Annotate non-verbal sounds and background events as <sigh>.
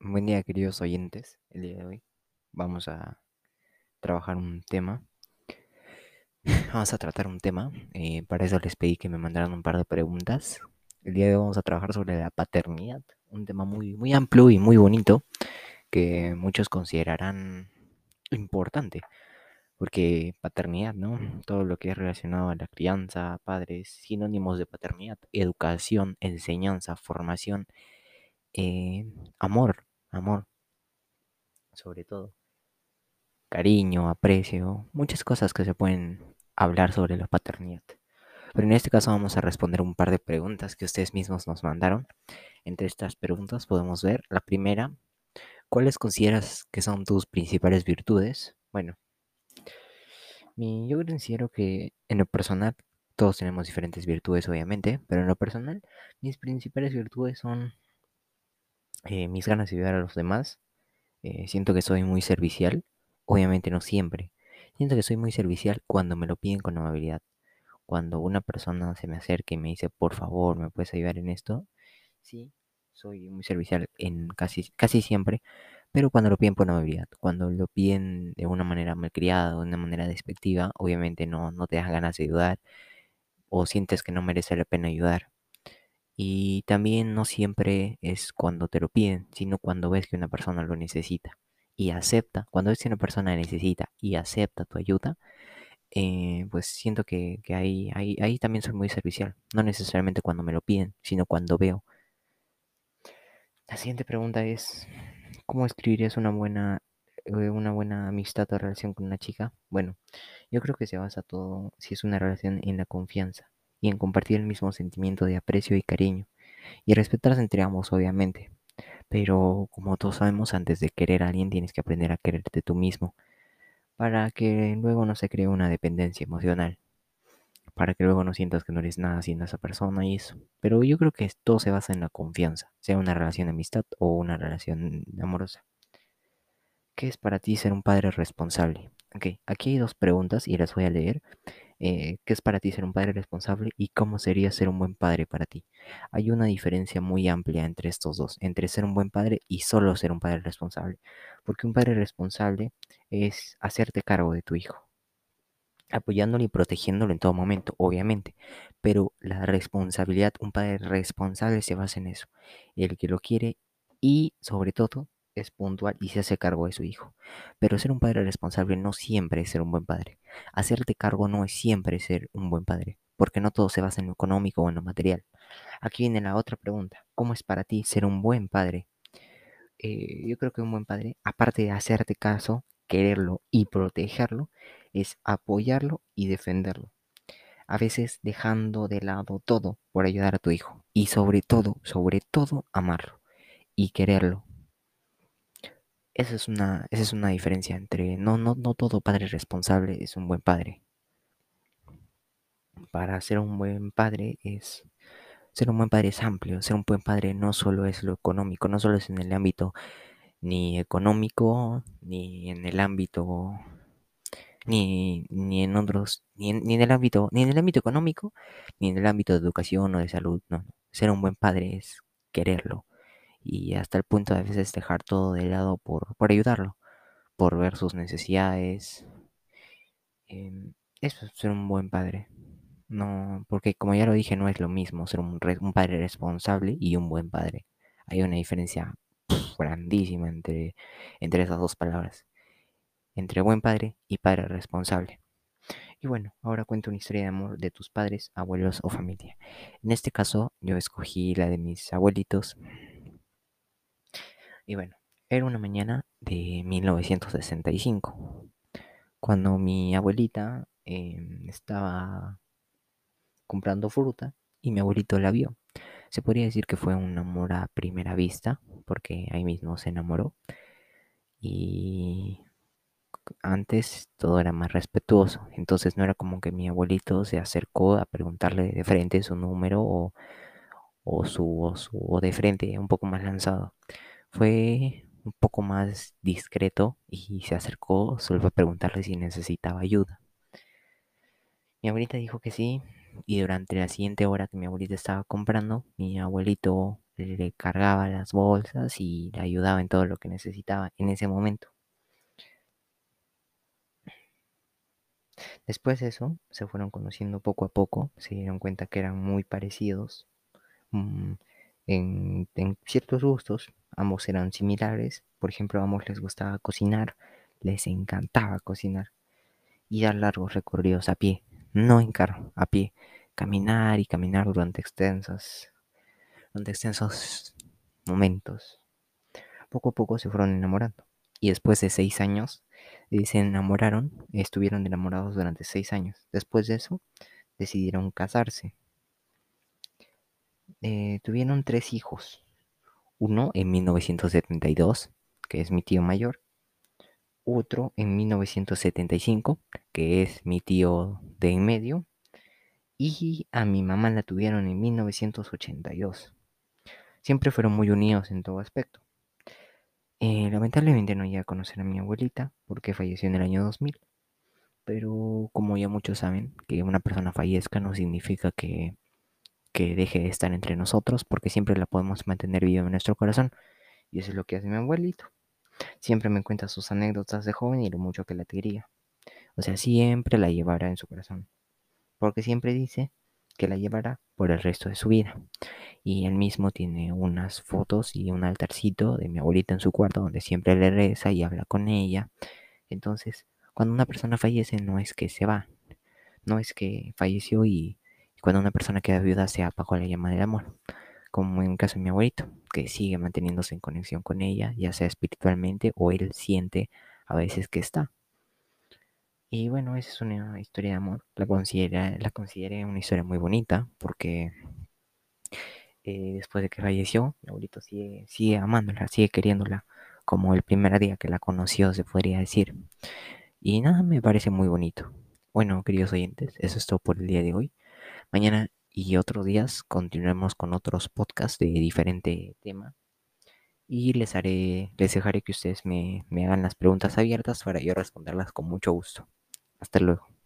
Buen día, queridos oyentes. El día de hoy vamos a trabajar un tema. <laughs> Vamos a tratar un tema. eh, para eso les pedí que me mandaran un par de preguntas. El día de hoy vamos a trabajar sobre la paternidad. Un tema muy, muy amplio y muy bonito que muchos considerarán importante. Porque paternidad, ¿no? Todo lo que es relacionado a la crianza, padres, sinónimos de paternidad, educación, enseñanza, formación, eh, amor, amor, sobre todo. Cariño, aprecio, muchas cosas que se pueden hablar sobre la paternidad. Pero en este caso vamos a responder un par de preguntas que ustedes mismos nos mandaron. Entre estas preguntas podemos ver la primera, ¿cuáles consideras que son tus principales virtudes? Bueno, yo considero que en lo personal todos tenemos diferentes virtudes obviamente, pero en lo personal mis principales virtudes son eh, mis ganas de ayudar a los demás. Eh, siento que soy muy servicial, obviamente no siempre. Siento que soy muy servicial cuando me lo piden con amabilidad. Cuando una persona se me acerca y me dice, por favor, ¿me puedes ayudar en esto? Sí, soy muy servicial en casi, casi siempre, pero cuando lo piden por amabilidad, cuando lo piden de una manera malcriada, de una manera despectiva, obviamente no, no te das ganas de ayudar o sientes que no merece la pena ayudar. Y también no siempre es cuando te lo piden, sino cuando ves que una persona lo necesita y acepta. Cuando ves que una persona necesita y acepta tu ayuda, eh, pues siento que, que ahí, ahí, ahí también soy muy servicial. No necesariamente cuando me lo piden, sino cuando veo. La siguiente pregunta es, ¿cómo escribirías una buena, eh, una buena amistad o relación con una chica? Bueno, yo creo que se basa todo, si es una relación, en la confianza y en compartir el mismo sentimiento de aprecio y cariño y respetarse entre ambos, obviamente. Pero como todos sabemos, antes de querer a alguien tienes que aprender a quererte tú mismo para que luego no se cree una dependencia emocional, para que luego no sientas que no eres nada sin esa persona y eso. Pero yo creo que todo se basa en la confianza, sea una relación de amistad o una relación amorosa. ¿Qué es para ti ser un padre responsable? Ok, aquí hay dos preguntas y las voy a leer. Eh, ¿Qué es para ti ser un padre responsable y cómo sería ser un buen padre para ti? Hay una diferencia muy amplia entre estos dos, entre ser un buen padre y solo ser un padre responsable. Porque un padre responsable es hacerte cargo de tu hijo, apoyándolo y protegiéndolo en todo momento, obviamente. Pero la responsabilidad, un padre responsable se basa en eso, el que lo quiere y sobre todo es puntual y se hace cargo de su hijo. Pero ser un padre responsable no siempre es ser un buen padre. Hacerte cargo no es siempre ser un buen padre, porque no todo se basa en lo económico o en lo material. Aquí viene la otra pregunta. ¿Cómo es para ti ser un buen padre? Eh, yo creo que un buen padre, aparte de hacerte caso, quererlo y protegerlo, es apoyarlo y defenderlo. A veces dejando de lado todo por ayudar a tu hijo. Y sobre todo, sobre todo, amarlo y quererlo esa es una, esa es una diferencia entre no, no, no todo padre responsable es un buen padre. Para ser un buen padre es ser un buen padre es amplio, ser un buen padre no solo es lo económico, no solo es en el ámbito ni económico, ni en el ámbito, ni, ni en otros, ni en, ni en el ámbito, ni en el ámbito económico, ni en el ámbito de educación o de salud, no, no. Ser un buen padre es quererlo, y hasta el punto de a veces dejar todo de lado por, ayudarlo, por ver sus necesidades. Eh, eso es ser un buen padre. No, porque como ya lo dije, no es lo mismo ser un, re, un padre responsable y un buen padre. Hay una diferencia grandísima entre, entre esas dos palabras. Entre buen padre y padre responsable. Y bueno, ahora cuento una historia de amor de tus padres, abuelos o familia. En este caso, yo escogí la de mis abuelitos, y bueno, era una mañana de 1965, cuando mi abuelita eh, estaba comprando fruta y mi abuelito la vio. Se podría decir que fue un amor a primera vista, porque ahí mismo se enamoró. Y antes todo era más respetuoso, entonces no era como que mi abuelito se acercó a preguntarle de frente su número o, o su, o su o de frente, un poco más lanzado fue un poco más discreto y se acercó solo para preguntarle si necesitaba ayuda. Mi abuelita dijo que sí y durante la siguiente hora que mi abuelita estaba comprando, mi abuelito le cargaba las bolsas y le ayudaba en todo lo que necesitaba en ese momento. Después de eso, se fueron conociendo poco a poco, se dieron cuenta que eran muy parecidos mm, en, en ciertos gustos, ambos eran similares, por ejemplo, a ambos les gustaba cocinar, les encantaba cocinar y dar largos recorridos a pie, no en carro, a pie, caminar y caminar durante extensas, durante extensos momentos. Poco a poco se fueron enamorando y después de seis años eh, se enamoraron, estuvieron enamorados durante seis años. Después de eso decidieron casarse. Eh, tuvieron tres hijos. Uno en 1972, que es mi tío mayor. Otro en 1975, que es mi tío de en medio. Y a mi mamá la tuvieron en 1982. Siempre fueron muy unidos en todo aspecto. Eh, lamentablemente no llegué a conocer a mi abuelita porque falleció en el año 2000. Pero como ya muchos saben, que una persona fallezca no significa que, que deje de estar entre nosotros porque siempre la podemos mantener viva en nuestro corazón. Y eso es lo que hace mi abuelito. Siempre me cuenta sus anécdotas de joven y lo mucho que la quería. O sea, siempre la llevará en su corazón. Porque siempre dice que la llevará por el resto de su vida. Y él mismo tiene unas fotos y un altarcito de mi abuelita en su cuarto donde siempre le reza y habla con ella. Entonces, cuando una persona fallece no es que se va, no es que falleció y, cuando una persona queda viuda se apagó la llama del amor, como en el caso de mi abuelito, que sigue manteniéndose en conexión con ella, ya sea espiritualmente o él siente a veces que está. Y bueno, esa es una historia de amor. La, considera, la consideré una historia muy bonita porque eh, después de que falleció, mi abuelito sigue, sigue amándola, sigue queriéndola como el primer día que la conoció, se podría decir. Y nada, me parece muy bonito. Bueno, queridos oyentes, eso es todo por el día de hoy. Mañana y otros días continuaremos con otros podcasts de diferente tema. Y les haré, les dejaré que ustedes me, me hagan las preguntas abiertas para yo responderlas con mucho gusto. Hasta luego.